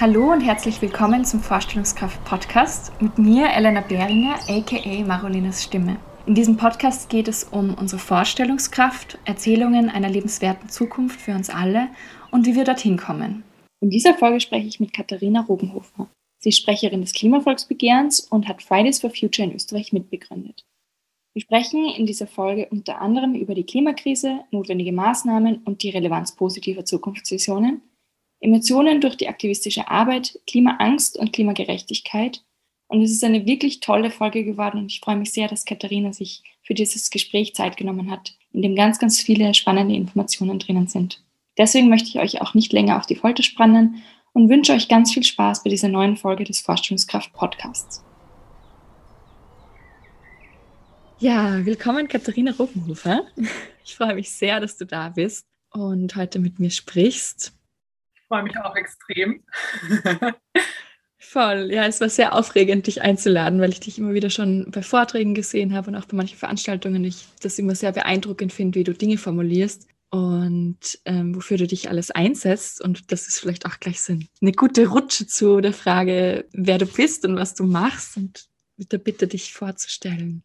Hallo und herzlich willkommen zum Vorstellungskraft Podcast mit mir, Elena Behringer, aka Marolinas Stimme. In diesem Podcast geht es um unsere Vorstellungskraft, Erzählungen einer lebenswerten Zukunft für uns alle und wie wir dorthin kommen. In dieser Folge spreche ich mit Katharina Rogenhofer. Sie ist Sprecherin des Klimavolksbegehrens und hat Fridays for Future in Österreich mitbegründet. Wir sprechen in dieser Folge unter anderem über die Klimakrise, notwendige Maßnahmen und die Relevanz positiver Zukunftsvisionen Emotionen durch die aktivistische Arbeit, Klimaangst und Klimagerechtigkeit. Und es ist eine wirklich tolle Folge geworden und ich freue mich sehr, dass Katharina sich für dieses Gespräch Zeit genommen hat, in dem ganz, ganz viele spannende Informationen drinnen sind. Deswegen möchte ich euch auch nicht länger auf die Folter spannen und wünsche euch ganz viel Spaß bei dieser neuen Folge des Vorstellungskraft Podcasts. Ja, willkommen Katharina Ruppenhofer. Ich freue mich sehr, dass du da bist und heute mit mir sprichst freue mich auch extrem. Voll, ja, es war sehr aufregend, dich einzuladen, weil ich dich immer wieder schon bei Vorträgen gesehen habe und auch bei manchen Veranstaltungen. Ich das immer sehr beeindruckend finde, wie du Dinge formulierst und ähm, wofür du dich alles einsetzt. Und das ist vielleicht auch gleich so eine gute Rutsche zu der Frage, wer du bist und was du machst und mit der Bitte, dich vorzustellen.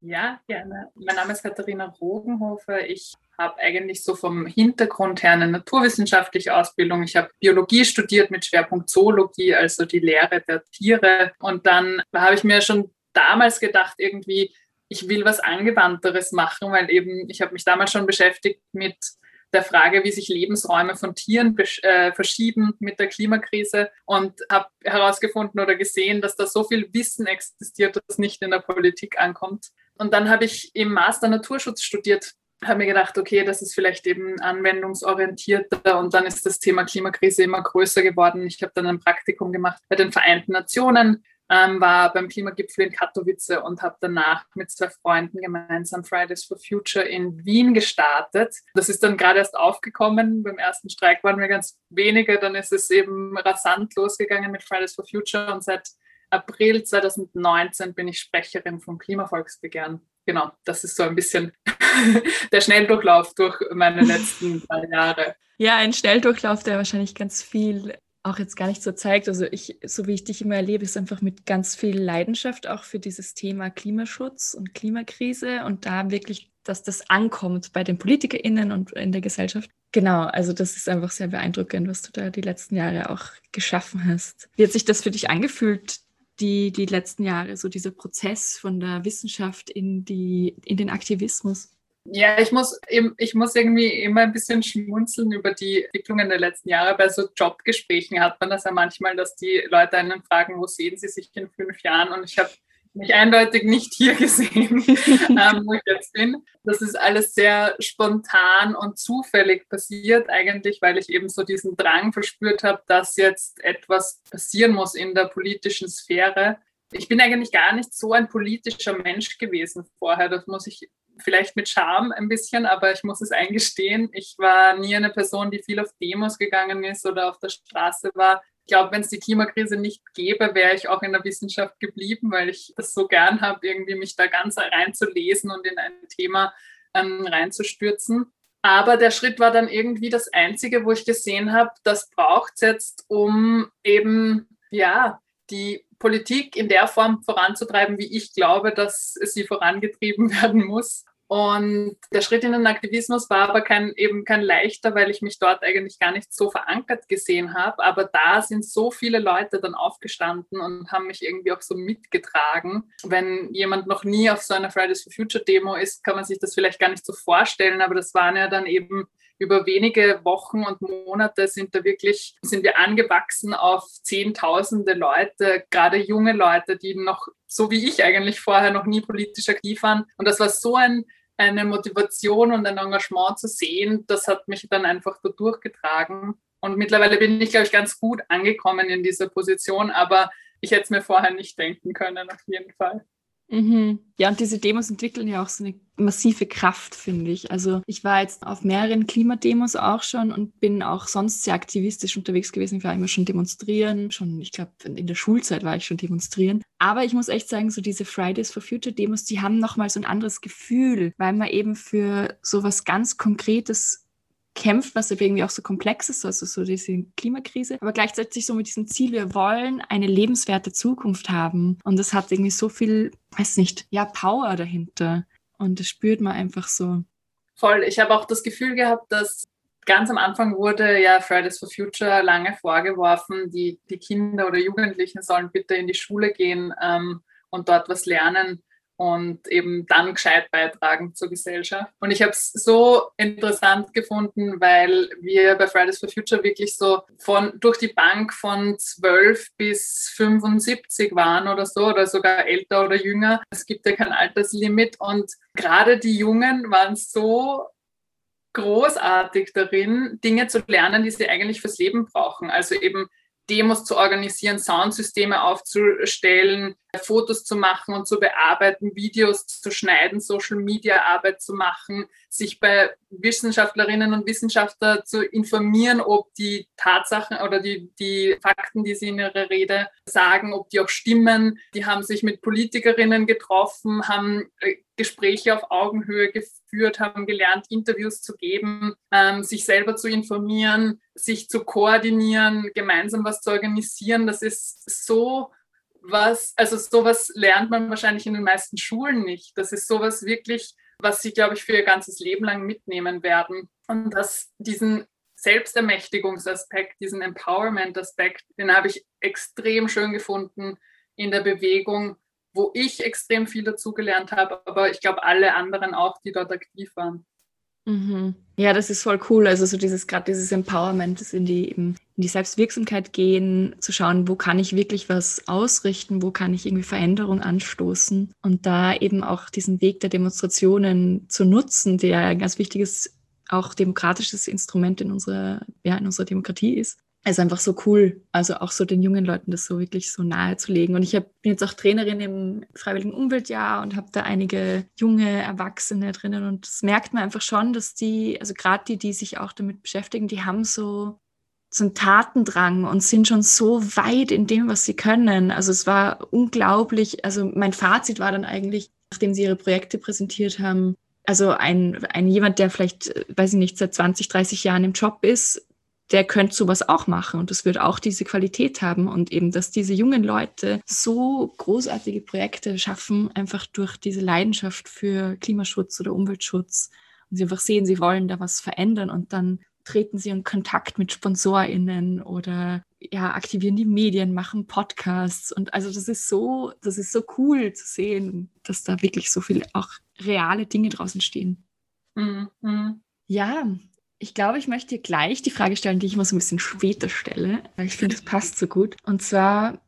Ja, gerne. Mein Name ist Katharina Rogenhofer. Ich habe eigentlich so vom Hintergrund her eine naturwissenschaftliche Ausbildung. Ich habe Biologie studiert mit Schwerpunkt Zoologie, also die Lehre der Tiere. Und dann habe ich mir schon damals gedacht, irgendwie, ich will was Angewandteres machen, weil eben ich habe mich damals schon beschäftigt mit der Frage, wie sich Lebensräume von Tieren äh, verschieben mit der Klimakrise und habe herausgefunden oder gesehen, dass da so viel Wissen existiert, das nicht in der Politik ankommt. Und dann habe ich im Master Naturschutz studiert habe mir gedacht, okay, das ist vielleicht eben anwendungsorientierter und dann ist das Thema Klimakrise immer größer geworden. Ich habe dann ein Praktikum gemacht bei den Vereinten Nationen, ähm, war beim Klimagipfel in Katowice und habe danach mit zwei Freunden gemeinsam Fridays for Future in Wien gestartet. Das ist dann gerade erst aufgekommen. Beim ersten Streik waren wir ganz wenige, dann ist es eben rasant losgegangen mit Fridays for Future und seit April 2019 bin ich Sprecherin vom Klimavolksbegehren genau, das ist so ein bisschen der Schnelldurchlauf durch meine letzten drei Jahre. Ja, ein Schnelldurchlauf, der wahrscheinlich ganz viel auch jetzt gar nicht so zeigt. Also ich, so wie ich dich immer erlebe, ist einfach mit ganz viel Leidenschaft auch für dieses Thema Klimaschutz und Klimakrise und da wirklich, dass das ankommt bei den PolitikerInnen und in der Gesellschaft. Genau, also das ist einfach sehr beeindruckend, was du da die letzten Jahre auch geschaffen hast. Wie hat sich das für dich angefühlt, die, die letzten Jahre, so dieser Prozess von der Wissenschaft in, die, in den Aktivismus? Ja, ich muss, ich muss irgendwie immer ein bisschen schmunzeln über die Entwicklungen der letzten Jahre. Bei so Jobgesprächen hat man das ja manchmal, dass die Leute einen fragen, wo sehen sie sich in fünf Jahren? Und ich habe mich eindeutig nicht hier gesehen, ähm, wo ich jetzt bin. Das ist alles sehr spontan und zufällig passiert, eigentlich, weil ich eben so diesen Drang verspürt habe, dass jetzt etwas passieren muss in der politischen Sphäre. Ich bin eigentlich gar nicht so ein politischer Mensch gewesen vorher. Das muss ich vielleicht mit Charme ein bisschen, aber ich muss es eingestehen. Ich war nie eine Person, die viel auf Demos gegangen ist oder auf der Straße war ich glaube, wenn es die Klimakrise nicht gäbe, wäre ich auch in der Wissenschaft geblieben, weil ich das so gern habe, irgendwie mich da ganz reinzulesen und in ein Thema ähm, reinzustürzen. Aber der Schritt war dann irgendwie das Einzige, wo ich gesehen habe, das braucht es jetzt, um eben, ja, die Politik in der Form voranzutreiben, wie ich glaube, dass sie vorangetrieben werden muss. Und der Schritt in den Aktivismus war aber kein, eben kein leichter, weil ich mich dort eigentlich gar nicht so verankert gesehen habe. Aber da sind so viele Leute dann aufgestanden und haben mich irgendwie auch so mitgetragen. Wenn jemand noch nie auf so einer Fridays for Future Demo ist, kann man sich das vielleicht gar nicht so vorstellen. Aber das waren ja dann eben über wenige Wochen und Monate sind da wirklich, sind wir angewachsen auf Zehntausende Leute, gerade junge Leute, die noch, so wie ich eigentlich vorher, noch nie politisch aktiv waren. Und das war so ein eine Motivation und ein Engagement zu sehen, das hat mich dann einfach da durchgetragen. Und mittlerweile bin ich, glaube ich, ganz gut angekommen in dieser Position, aber ich hätte es mir vorher nicht denken können, auf jeden Fall. Mhm. Ja, und diese Demos entwickeln ja auch so eine massive Kraft, finde ich. Also ich war jetzt auf mehreren Klimademos auch schon und bin auch sonst sehr aktivistisch unterwegs gewesen. Ich war immer schon demonstrieren, schon, ich glaube, in der Schulzeit war ich schon demonstrieren. Aber ich muss echt sagen, so diese Fridays for Future Demos, die haben nochmal so ein anderes Gefühl, weil man eben für so was ganz Konkretes kämpft, was irgendwie auch so komplex ist, also so diese Klimakrise, aber gleichzeitig so mit diesem Ziel, wir wollen eine lebenswerte Zukunft haben. Und das hat irgendwie so viel, weiß nicht, ja, Power dahinter. Und das spürt man einfach so. Voll. Ich habe auch das Gefühl gehabt, dass ganz am Anfang wurde ja Fridays for Future lange vorgeworfen, die, die Kinder oder Jugendlichen sollen bitte in die Schule gehen ähm, und dort was lernen und eben dann gescheit beitragen zur Gesellschaft. Und ich habe es so interessant gefunden, weil wir bei Fridays for Future wirklich so von durch die Bank von 12 bis 75 waren oder so oder sogar älter oder jünger. Es gibt ja kein Alterslimit und gerade die Jungen waren so großartig darin, Dinge zu lernen, die sie eigentlich fürs Leben brauchen. Also eben Demos zu organisieren, Soundsysteme aufzustellen, Fotos zu machen und zu bearbeiten, Videos zu schneiden, Social-Media-Arbeit zu machen, sich bei Wissenschaftlerinnen und Wissenschaftlern zu informieren, ob die Tatsachen oder die, die Fakten, die sie in ihrer Rede sagen, ob die auch stimmen. Die haben sich mit Politikerinnen getroffen, haben äh, Gespräche auf Augenhöhe geführt, haben gelernt, Interviews zu geben, ähm, sich selber zu informieren, sich zu koordinieren, gemeinsam was zu organisieren. Das ist so was, also sowas lernt man wahrscheinlich in den meisten Schulen nicht. Das ist sowas wirklich, was sie, glaube ich, für ihr ganzes Leben lang mitnehmen werden. Und dass diesen Selbstermächtigungsaspekt, diesen Empowerment-Aspekt, den habe ich extrem schön gefunden in der Bewegung, wo ich extrem viel dazugelernt habe, aber ich glaube alle anderen auch, die dort aktiv waren. Mhm. Ja, das ist voll cool. Also so dieses gerade dieses Empowerment, das in die eben in die Selbstwirksamkeit gehen, zu schauen, wo kann ich wirklich was ausrichten, wo kann ich irgendwie Veränderung anstoßen und da eben auch diesen Weg der Demonstrationen zu nutzen, der ein ganz wichtiges auch demokratisches Instrument in unserer ja in unserer Demokratie ist ist einfach so cool. Also auch so den jungen Leuten das so wirklich so nahe zu legen. Und ich hab, bin jetzt auch Trainerin im Freiwilligen Umweltjahr und habe da einige junge Erwachsene drinnen. Und das merkt man einfach schon, dass die, also gerade die, die sich auch damit beschäftigen, die haben so, so einen Tatendrang und sind schon so weit in dem, was sie können. Also es war unglaublich. Also mein Fazit war dann eigentlich, nachdem sie ihre Projekte präsentiert haben, also ein, ein jemand, der vielleicht, weiß ich nicht, seit 20, 30 Jahren im Job ist, der könnte sowas auch machen und das wird auch diese Qualität haben und eben, dass diese jungen Leute so großartige Projekte schaffen, einfach durch diese Leidenschaft für Klimaschutz oder Umweltschutz und sie einfach sehen, sie wollen da was verändern und dann treten sie in Kontakt mit SponsorInnen oder ja, aktivieren die Medien, machen Podcasts und also das ist so, das ist so cool zu sehen, dass da wirklich so viele auch reale Dinge draußen stehen. Mhm. Ja, ich glaube, ich möchte gleich die Frage stellen, die ich immer so ein bisschen später stelle, ich finde, es passt so gut. Und zwar,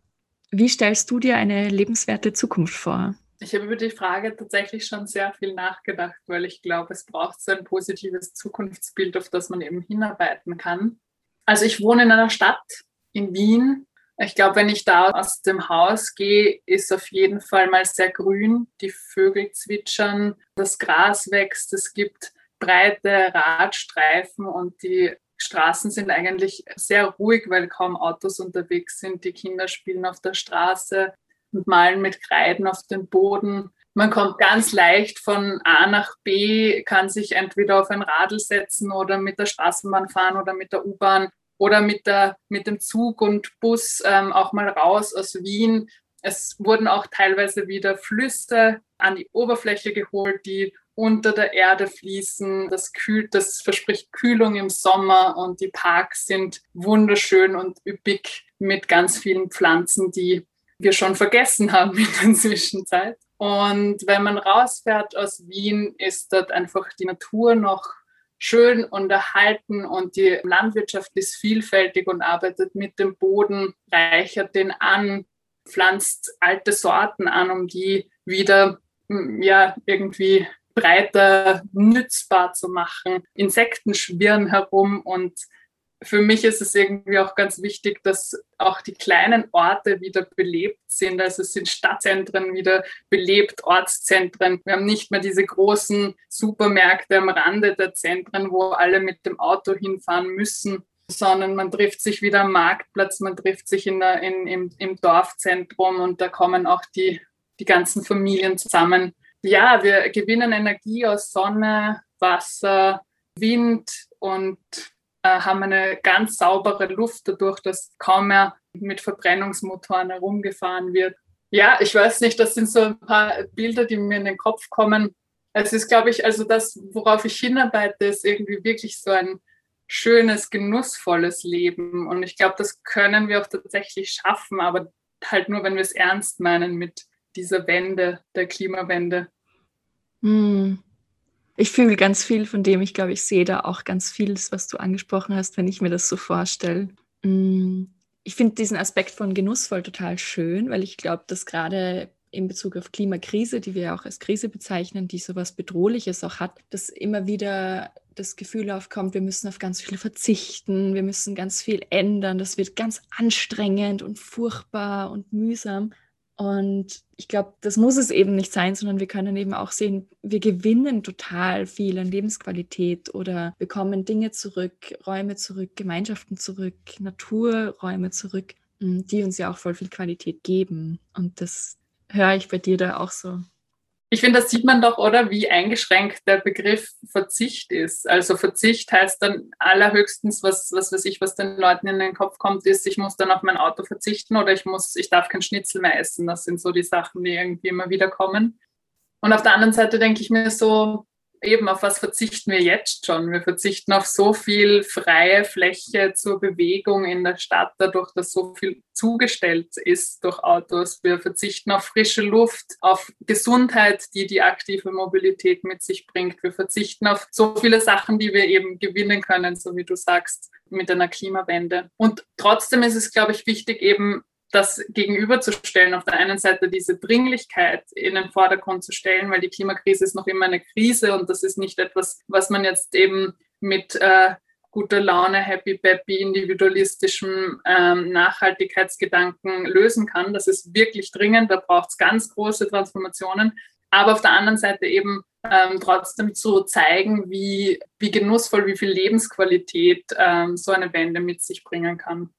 wie stellst du dir eine lebenswerte Zukunft vor? Ich habe über die Frage tatsächlich schon sehr viel nachgedacht, weil ich glaube, es braucht so ein positives Zukunftsbild, auf das man eben hinarbeiten kann. Also ich wohne in einer Stadt in Wien. Ich glaube, wenn ich da aus dem Haus gehe, ist auf jeden Fall mal sehr grün. Die Vögel zwitschern, das Gras wächst, es gibt breite Radstreifen und die Straßen sind eigentlich sehr ruhig, weil kaum Autos unterwegs sind. Die Kinder spielen auf der Straße und malen mit Kreiden auf den Boden. Man kommt ganz leicht von A nach B, kann sich entweder auf ein Radl setzen oder mit der Straßenbahn fahren oder mit der U-Bahn oder mit, der, mit dem Zug und Bus ähm, auch mal raus aus Wien. Es wurden auch teilweise wieder Flüsse an die Oberfläche geholt, die unter der Erde fließen. Das kühlt, das verspricht Kühlung im Sommer und die Parks sind wunderschön und üppig mit ganz vielen Pflanzen, die wir schon vergessen haben in der Zwischenzeit. Und wenn man rausfährt aus Wien, ist dort einfach die Natur noch schön und erhalten und die Landwirtschaft ist vielfältig und arbeitet mit dem Boden, reichert den an, pflanzt alte Sorten an, um die wieder ja irgendwie breiter nützbar zu machen. Insekten schwirren herum und für mich ist es irgendwie auch ganz wichtig, dass auch die kleinen Orte wieder belebt sind. Also es sind Stadtzentren wieder belebt, Ortszentren. Wir haben nicht mehr diese großen Supermärkte am Rande der Zentren, wo alle mit dem Auto hinfahren müssen, sondern man trifft sich wieder am Marktplatz, man trifft sich in der, in, im, im Dorfzentrum und da kommen auch die, die ganzen Familien zusammen ja, wir gewinnen Energie aus Sonne, Wasser, Wind und äh, haben eine ganz saubere Luft dadurch, dass kaum mehr mit Verbrennungsmotoren herumgefahren wird. Ja, ich weiß nicht, das sind so ein paar Bilder, die mir in den Kopf kommen. Es ist, glaube ich, also das, worauf ich hinarbeite, ist irgendwie wirklich so ein schönes, genussvolles Leben. Und ich glaube, das können wir auch tatsächlich schaffen, aber halt nur, wenn wir es ernst meinen mit dieser Wende, der Klimawende. Hm. Ich fühle ganz viel von dem. Ich glaube, ich sehe da auch ganz vieles, was du angesprochen hast, wenn ich mir das so vorstelle. Hm. Ich finde diesen Aspekt von genussvoll total schön, weil ich glaube, dass gerade in Bezug auf Klimakrise, die wir auch als Krise bezeichnen, die so was Bedrohliches auch hat, dass immer wieder das Gefühl aufkommt, wir müssen auf ganz viel verzichten, wir müssen ganz viel ändern, das wird ganz anstrengend und furchtbar und mühsam. Und ich glaube, das muss es eben nicht sein, sondern wir können eben auch sehen, wir gewinnen total viel an Lebensqualität oder bekommen Dinge zurück, Räume zurück, Gemeinschaften zurück, Naturräume zurück, die uns ja auch voll viel Qualität geben. Und das höre ich bei dir da auch so. Ich finde, das sieht man doch, oder, wie eingeschränkt der Begriff Verzicht ist. Also Verzicht heißt dann allerhöchstens, was, was weiß ich, was den Leuten in den Kopf kommt, ist, ich muss dann auf mein Auto verzichten oder ich muss, ich darf kein Schnitzel mehr essen. Das sind so die Sachen, die irgendwie immer wieder kommen. Und auf der anderen Seite denke ich mir so, eben, auf was verzichten wir jetzt schon? Wir verzichten auf so viel freie Fläche zur Bewegung in der Stadt, dadurch, dass so viel zugestellt ist durch Autos. Wir verzichten auf frische Luft, auf Gesundheit, die die aktive Mobilität mit sich bringt. Wir verzichten auf so viele Sachen, die wir eben gewinnen können, so wie du sagst, mit einer Klimawende. Und trotzdem ist es, glaube ich, wichtig, eben das gegenüberzustellen, auf der einen Seite diese Dringlichkeit in den Vordergrund zu stellen, weil die Klimakrise ist noch immer eine Krise und das ist nicht etwas, was man jetzt eben mit äh, guter Laune, happy, peppy, individualistischem ähm, Nachhaltigkeitsgedanken lösen kann. Das ist wirklich dringend, da braucht es ganz große Transformationen. Aber auf der anderen Seite eben ähm, trotzdem zu zeigen, wie, wie genussvoll, wie viel Lebensqualität ähm, so eine Wende mit sich bringen kann.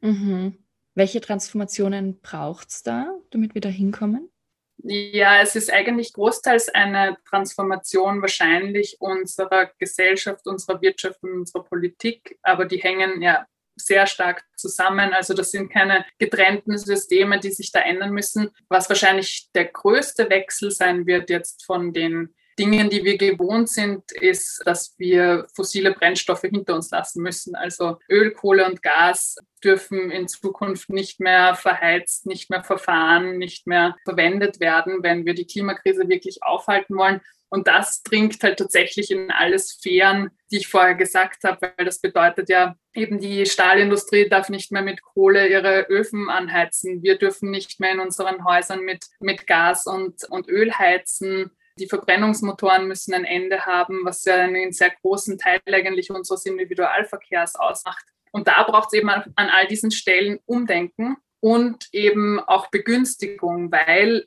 Mhm. Welche Transformationen braucht es da, damit wir da hinkommen? Ja, es ist eigentlich großteils eine Transformation wahrscheinlich unserer Gesellschaft, unserer Wirtschaft und unserer Politik, aber die hängen ja sehr stark zusammen. Also das sind keine getrennten Systeme, die sich da ändern müssen. Was wahrscheinlich der größte Wechsel sein wird jetzt von den Dingen, die wir gewohnt sind, ist, dass wir fossile Brennstoffe hinter uns lassen müssen. Also Öl, Kohle und Gas dürfen in Zukunft nicht mehr verheizt, nicht mehr verfahren, nicht mehr verwendet werden, wenn wir die Klimakrise wirklich aufhalten wollen. Und das dringt halt tatsächlich in alle Sphären, die ich vorher gesagt habe, weil das bedeutet ja, eben die Stahlindustrie darf nicht mehr mit Kohle ihre Öfen anheizen. Wir dürfen nicht mehr in unseren Häusern mit, mit Gas und, und Öl heizen. Die Verbrennungsmotoren müssen ein Ende haben, was ja einen sehr großen Teil eigentlich unseres Individualverkehrs ausmacht. Und da braucht es eben an, all diesen Stellen Umdenken und eben auch Begünstigung, weil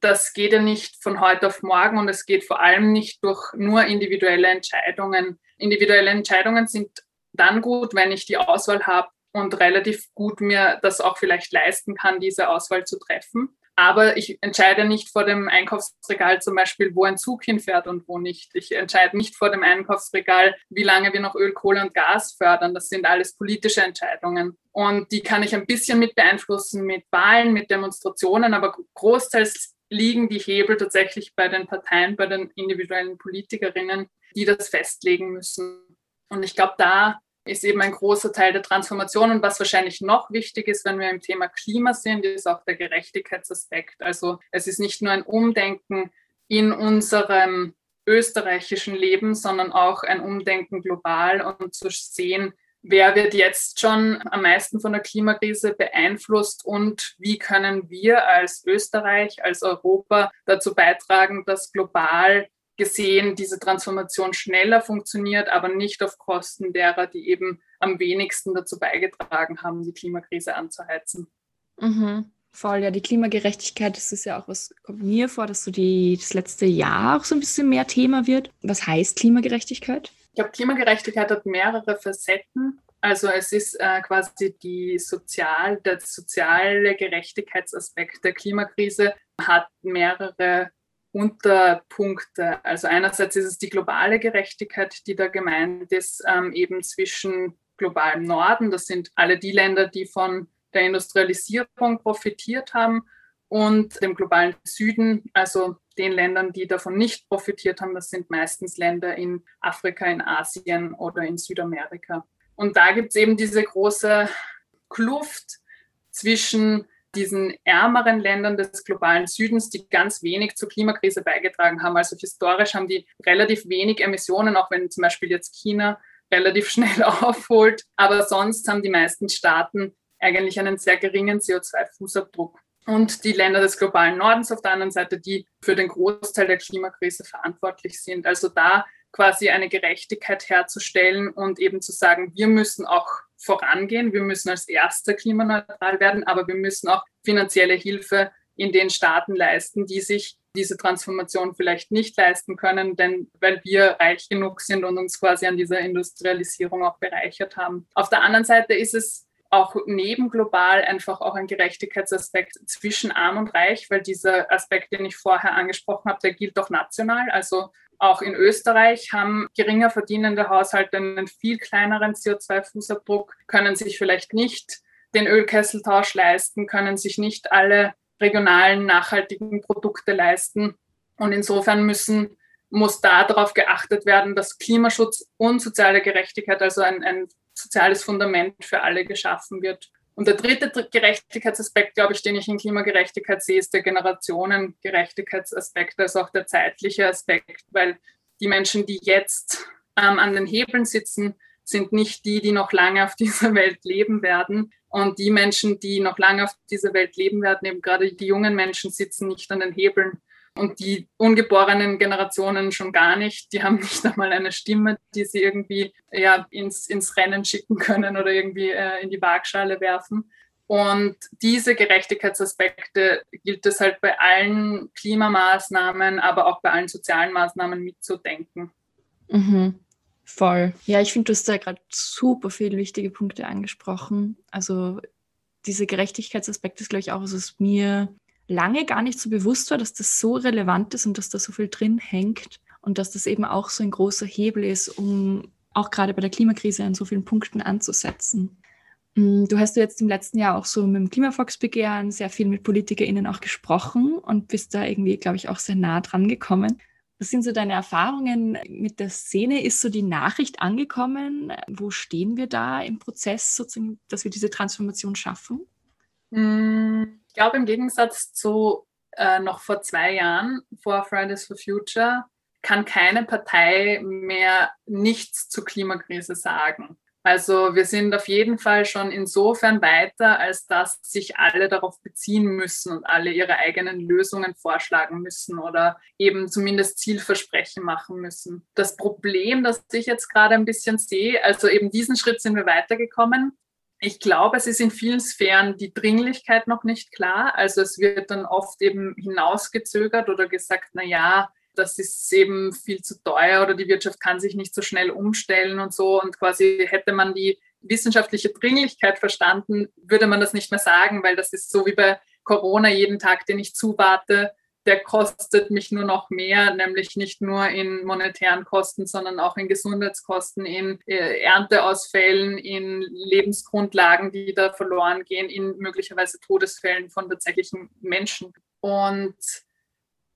das geht ja nicht von heute auf morgen und es geht vor allem nicht durch nur individuelle Entscheidungen. Individuelle Entscheidungen sind dann gut, wenn ich die Auswahl habe und relativ gut mir das auch vielleicht leisten kann, diese Auswahl zu treffen. Aber ich entscheide nicht vor dem Einkaufsregal zum Beispiel, wo ein Zug hinfährt und wo nicht. Ich entscheide nicht vor dem Einkaufsregal, wie lange wir noch Öl, Kohle und Gas fördern. Das sind alles politische Entscheidungen. Und die kann ich ein bisschen mit beeinflussen mit Wahlen, mit Demonstrationen, aber großteils liegen die Hebel tatsächlich bei den Parteien, bei den individuellen Politikerinnen, die das festlegen müssen. Und ich glaube, da ist eben ein großer Teil der Transformation. Und was wahrscheinlich noch wichtig ist, wenn wir im Thema Klima sind, ist auch der Gerechtigkeitsaspekt. Also es ist nicht nur ein Umdenken in unserem österreichischen Leben, sondern auch ein Umdenken global und zu sehen, wer wird jetzt schon am meisten von der Klimakrise beeinflusst und wie können wir als Österreich, als Europa dazu beitragen, dass global gesehen diese Transformation schneller funktioniert, aber nicht auf Kosten derer, die eben am wenigsten dazu beigetragen haben, die Klimakrise anzuheizen. Mhm. Voll, ja, die Klimagerechtigkeit, das ist ja auch was, kommt mir vor, dass so die, das letzte Jahr auch so ein bisschen mehr Thema wird. Was heißt Klimagerechtigkeit? Ich glaube, Klimagerechtigkeit hat mehrere Facetten. Also es ist äh, quasi die sozial, der soziale Gerechtigkeitsaspekt der Klimakrise hat mehrere Unterpunkte. Also einerseits ist es die globale Gerechtigkeit, die da gemeint ist, ähm, eben zwischen globalem Norden, das sind alle die Länder, die von der Industrialisierung profitiert haben, und dem globalen Süden, also den Ländern, die davon nicht profitiert haben, das sind meistens Länder in Afrika, in Asien oder in Südamerika. Und da gibt es eben diese große Kluft zwischen diesen ärmeren Ländern des globalen Südens, die ganz wenig zur Klimakrise beigetragen haben. Also historisch haben die relativ wenig Emissionen, auch wenn zum Beispiel jetzt China relativ schnell aufholt. Aber sonst haben die meisten Staaten eigentlich einen sehr geringen CO2-Fußabdruck. Und die Länder des globalen Nordens auf der anderen Seite, die für den Großteil der Klimakrise verantwortlich sind. Also da quasi eine Gerechtigkeit herzustellen und eben zu sagen, wir müssen auch vorangehen, wir müssen als Erster klimaneutral werden, aber wir müssen auch finanzielle Hilfe in den Staaten leisten, die sich diese Transformation vielleicht nicht leisten können, denn weil wir reich genug sind und uns quasi an dieser Industrialisierung auch bereichert haben. Auf der anderen Seite ist es auch neben global einfach auch ein Gerechtigkeitsaspekt zwischen arm und reich, weil dieser Aspekt, den ich vorher angesprochen habe, der gilt auch national. Also auch in Österreich haben geringer verdienende Haushalte einen viel kleineren CO2-Fußabdruck, können sich vielleicht nicht den Ölkesseltausch leisten, können sich nicht alle regionalen nachhaltigen Produkte leisten. Und insofern müssen, muss da darauf geachtet werden, dass Klimaschutz und soziale Gerechtigkeit, also ein, ein soziales Fundament für alle geschaffen wird. Und der dritte Gerechtigkeitsaspekt, glaube ich, den ich in Klimagerechtigkeit sehe, ist der Generationengerechtigkeitsaspekt, also auch der zeitliche Aspekt, weil die Menschen, die jetzt ähm, an den Hebeln sitzen, sind nicht die, die noch lange auf dieser Welt leben werden. Und die Menschen, die noch lange auf dieser Welt leben werden, eben gerade die jungen Menschen, sitzen nicht an den Hebeln, und die ungeborenen Generationen schon gar nicht. Die haben nicht einmal eine Stimme, die sie irgendwie ja, ins, ins Rennen schicken können oder irgendwie äh, in die Waagschale werfen. Und diese Gerechtigkeitsaspekte gilt es halt bei allen Klimamaßnahmen, aber auch bei allen sozialen Maßnahmen mitzudenken. Mhm. Voll. Ja, ich finde, du hast da gerade super viele wichtige Punkte angesprochen. Also diese Gerechtigkeitsaspekt ist, glaube ich, auch, was mir lange gar nicht so bewusst war, dass das so relevant ist und dass da so viel drin hängt und dass das eben auch so ein großer Hebel ist, um auch gerade bei der Klimakrise an so vielen Punkten anzusetzen. Mm, du hast ja jetzt im letzten Jahr auch so mit dem Klimavolksbegehren sehr viel mit PolitikerInnen auch gesprochen und bist da irgendwie, glaube ich, auch sehr nah dran gekommen. Was sind so deine Erfahrungen mit der Szene? Ist so die Nachricht angekommen? Wo stehen wir da im Prozess, sozusagen, dass wir diese Transformation schaffen? Mm, ich glaube, im Gegensatz zu äh, noch vor zwei Jahren, vor Fridays for Future, kann keine Partei mehr nichts zur Klimakrise sagen. Also wir sind auf jeden Fall schon insofern weiter, als dass sich alle darauf beziehen müssen und alle ihre eigenen Lösungen vorschlagen müssen oder eben zumindest Zielversprechen machen müssen. Das Problem, das ich jetzt gerade ein bisschen sehe, also eben diesen Schritt sind wir weitergekommen, ich glaube, es ist in vielen Sphären die Dringlichkeit noch nicht klar. Also es wird dann oft eben hinausgezögert oder gesagt, na ja, das ist eben viel zu teuer oder die Wirtschaft kann sich nicht so schnell umstellen und so. Und quasi hätte man die wissenschaftliche Dringlichkeit verstanden, würde man das nicht mehr sagen, weil das ist so wie bei Corona jeden Tag, den ich zuwarte, der kostet mich nur noch mehr, nämlich nicht nur in monetären Kosten, sondern auch in Gesundheitskosten, in äh, Ernteausfällen, in Lebensgrundlagen, die da verloren gehen, in möglicherweise Todesfällen von tatsächlichen Menschen. Und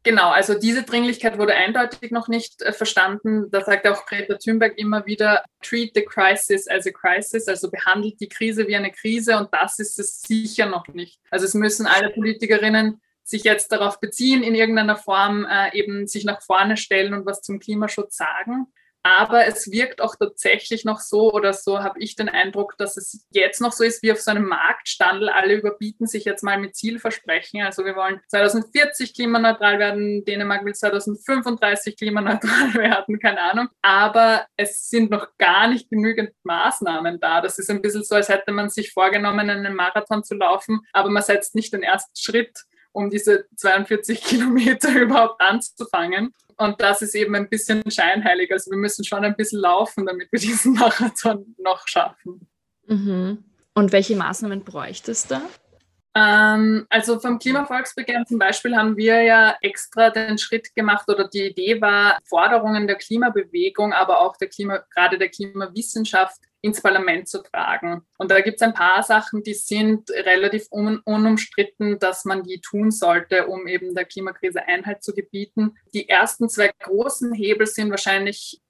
Genau, also diese Dringlichkeit wurde eindeutig noch nicht äh, verstanden. Da sagt auch Greta Thunberg immer wieder, treat the crisis as a crisis, also behandelt die Krise wie eine Krise und das ist es sicher noch nicht. Also es müssen alle Politikerinnen sich jetzt darauf beziehen, in irgendeiner Form äh, eben sich nach vorne stellen und was zum Klimaschutz sagen. Aber es wirkt auch tatsächlich noch so, oder so habe ich den Eindruck, dass es jetzt noch so ist wie auf so einem Marktstandel. Alle überbieten sich jetzt mal mit Zielversprechen. Also wir wollen 2040 klimaneutral werden, Dänemark will 2035 klimaneutral werden, keine Ahnung. Aber es sind noch gar nicht genügend Maßnahmen da. Das ist ein bisschen so, als hätte man sich vorgenommen, einen Marathon zu laufen, aber man setzt nicht den ersten Schritt um diese 42 Kilometer überhaupt anzufangen. Und das ist eben ein bisschen scheinheilig. Also wir müssen schon ein bisschen laufen, damit wir diesen Marathon noch schaffen. Mhm. Und welche Maßnahmen bräuchte es da? Ähm, also vom Klimavolksbegehren zum Beispiel haben wir ja extra den Schritt gemacht oder die Idee war, Forderungen der Klimabewegung, aber auch der Klima, gerade der Klimawissenschaft ins Parlament zu tragen. Und da gibt es ein paar Sachen, die sind relativ un unumstritten, dass man die tun sollte, um eben der Klimakrise Einhalt zu gebieten. Die ersten zwei großen Hebel sind wahrscheinlich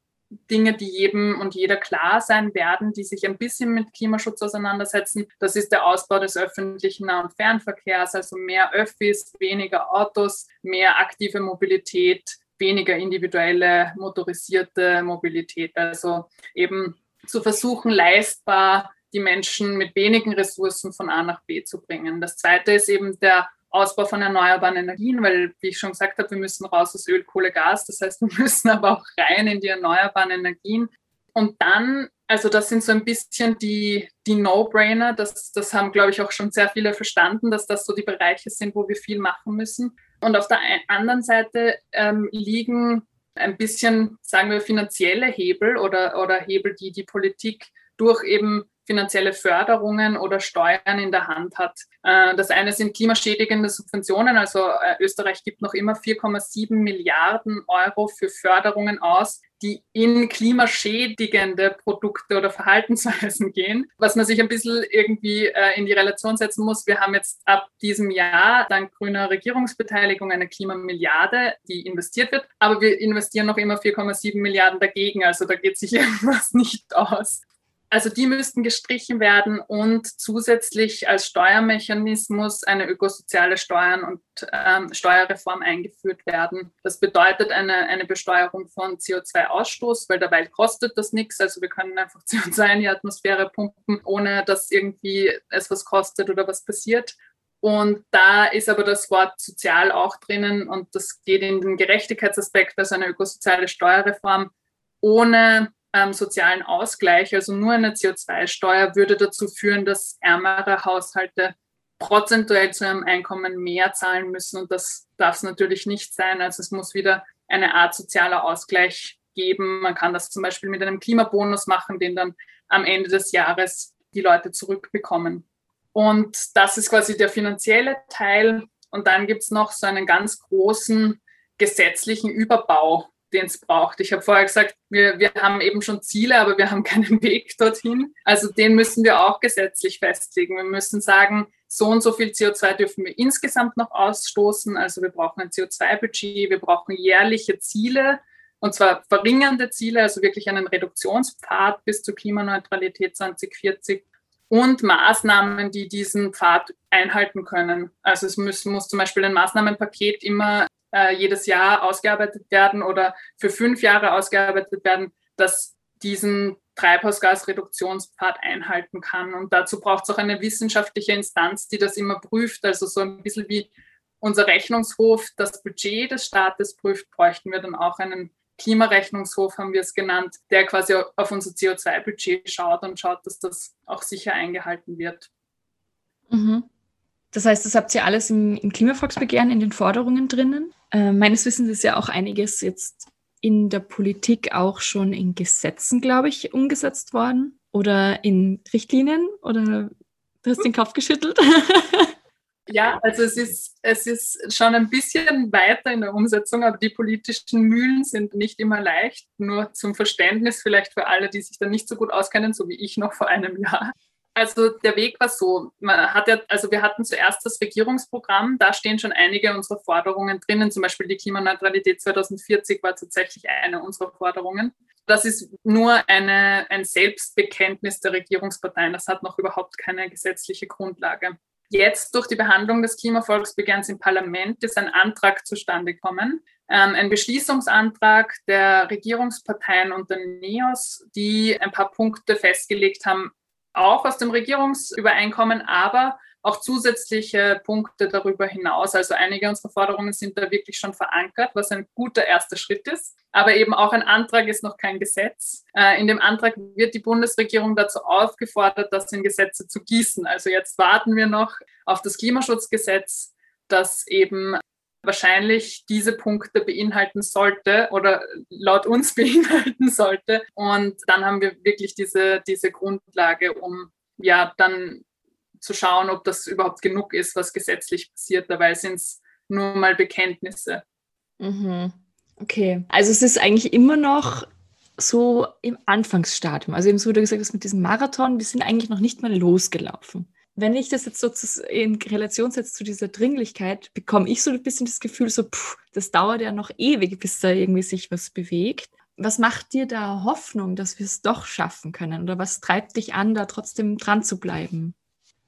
Dinge, die jedem und jeder klar sein werden, die sich ein bisschen mit Klimaschutz auseinandersetzen. Das ist der Ausbau des öffentlichen Nah- und Fernverkehrs, also mehr Öffis, weniger Autos, mehr aktive Mobilität, weniger individuelle motorisierte Mobilität. Also eben zu versuchen, leistbar die Menschen mit wenigen Ressourcen von A nach B zu bringen. Das zweite ist eben der Ausbau von erneuerbaren Energien, weil, wie ich schon gesagt habe, wir müssen raus aus Öl, Kohle, Gas. Das heißt, wir müssen aber auch rein in die erneuerbaren Energien. Und dann, also das sind so ein bisschen die, die No-Brainer. Das, das haben, glaube ich, auch schon sehr viele verstanden, dass das so die Bereiche sind, wo wir viel machen müssen. Und auf der anderen Seite ähm, liegen ein bisschen, sagen wir, finanzielle Hebel oder, oder Hebel, die die Politik durch eben finanzielle Förderungen oder Steuern in der Hand hat. Äh, das eine sind klimaschädigende Subventionen. Also äh, Österreich gibt noch immer 4,7 Milliarden Euro für Förderungen aus, die in klimaschädigende Produkte oder Verhaltensweisen gehen. Was man sich ein bisschen irgendwie äh, in die Relation setzen muss, wir haben jetzt ab diesem Jahr dank grüner Regierungsbeteiligung eine Klimamilliarde, die investiert wird, aber wir investieren noch immer 4,7 Milliarden dagegen. Also da geht sich irgendwas nicht aus. Also die müssten gestrichen werden und zusätzlich als Steuermechanismus eine ökosoziale Steuern- und ähm, Steuerreform eingeführt werden. Das bedeutet eine, eine Besteuerung von CO2-Ausstoß, weil dabei kostet das nichts. Also wir können einfach CO2 in die Atmosphäre pumpen, ohne dass irgendwie es was kostet oder was passiert. Und da ist aber das Wort sozial auch drinnen und das geht in den Gerechtigkeitsaspekt, also eine ökosoziale Steuerreform ohne ähm, sozialen Ausgleich, also nur eine CO2-Steuer, würde dazu führen, dass ärmere Haushalte prozentuell zu ihrem Einkommen mehr zahlen müssen. Und das darf es natürlich nicht sein. Also es muss wieder eine Art sozialer Ausgleich geben. Man kann das zum Beispiel mit einem Klimabonus machen, den dann am Ende des Jahres die Leute zurückbekommen. Und das ist quasi der finanzielle Teil. Und dann gibt es noch so einen ganz großen gesetzlichen Überbau den es braucht. Ich habe vorher gesagt, wir, wir haben eben schon Ziele, aber wir haben keinen Weg dorthin. Also den müssen wir auch gesetzlich festlegen. Wir müssen sagen, so und so viel CO2 dürfen wir insgesamt noch ausstoßen. Also wir brauchen ein CO2-Budget, wir brauchen jährliche Ziele und zwar verringernde Ziele, also wirklich einen Reduktionspfad bis zur Klimaneutralität 2040 und Maßnahmen, die diesen Pfad einhalten können. Also es muss, muss zum Beispiel ein Maßnahmenpaket immer äh, jedes Jahr ausgearbeitet werden oder für fünf Jahre ausgearbeitet werden, das diesen Treibhausgasreduktionspfad einhalten kann. Und dazu braucht es auch eine wissenschaftliche Instanz, die das immer prüft. Also so ein bisschen wie unser Rechnungshof das Budget des Staates prüft, bräuchten wir dann auch einen Klimarechnungshof, haben wir es genannt, der quasi auf unser CO2-Budget schaut und schaut, dass das auch sicher eingehalten wird. Mhm. Das heißt, das habt ihr alles im, im Klimavolksbegehren in den Forderungen drinnen. Äh, meines Wissens ist ja auch einiges jetzt in der Politik auch schon in Gesetzen, glaube ich, umgesetzt worden oder in Richtlinien oder du hast den Kopf geschüttelt. Ja, also es ist, es ist schon ein bisschen weiter in der Umsetzung, aber die politischen Mühlen sind nicht immer leicht. Nur zum Verständnis vielleicht für alle, die sich da nicht so gut auskennen, so wie ich noch vor einem Jahr. Also der Weg war so, man hat ja, also wir hatten zuerst das Regierungsprogramm, da stehen schon einige unserer Forderungen drinnen, zum Beispiel die Klimaneutralität 2040 war tatsächlich eine unserer Forderungen. Das ist nur eine, ein Selbstbekenntnis der Regierungsparteien, das hat noch überhaupt keine gesetzliche Grundlage. Jetzt durch die Behandlung des Klimavolksbegehrens im Parlament ist ein Antrag zustande gekommen, ähm, ein Beschließungsantrag der Regierungsparteien und der NEOS, die ein paar Punkte festgelegt haben, auch aus dem Regierungsübereinkommen, aber auch zusätzliche Punkte darüber hinaus. Also einige unserer Forderungen sind da wirklich schon verankert, was ein guter erster Schritt ist. Aber eben auch ein Antrag ist noch kein Gesetz. Äh, in dem Antrag wird die Bundesregierung dazu aufgefordert, das in Gesetze zu gießen. Also jetzt warten wir noch auf das Klimaschutzgesetz, das eben wahrscheinlich diese Punkte beinhalten sollte oder laut uns beinhalten sollte. Und dann haben wir wirklich diese, diese Grundlage, um ja dann zu schauen, ob das überhaupt genug ist, was gesetzlich passiert. Dabei sind es nur mal Bekenntnisse. Mhm. Okay, also es ist eigentlich immer noch so im Anfangsstadium. Also eben so, wie du gesagt hast, mit diesem Marathon, wir sind eigentlich noch nicht mal losgelaufen. Wenn ich das jetzt so in Relation setze zu dieser Dringlichkeit, bekomme ich so ein bisschen das Gefühl, so, pff, das dauert ja noch ewig, bis da irgendwie sich was bewegt. Was macht dir da Hoffnung, dass wir es doch schaffen können? Oder was treibt dich an, da trotzdem dran zu bleiben?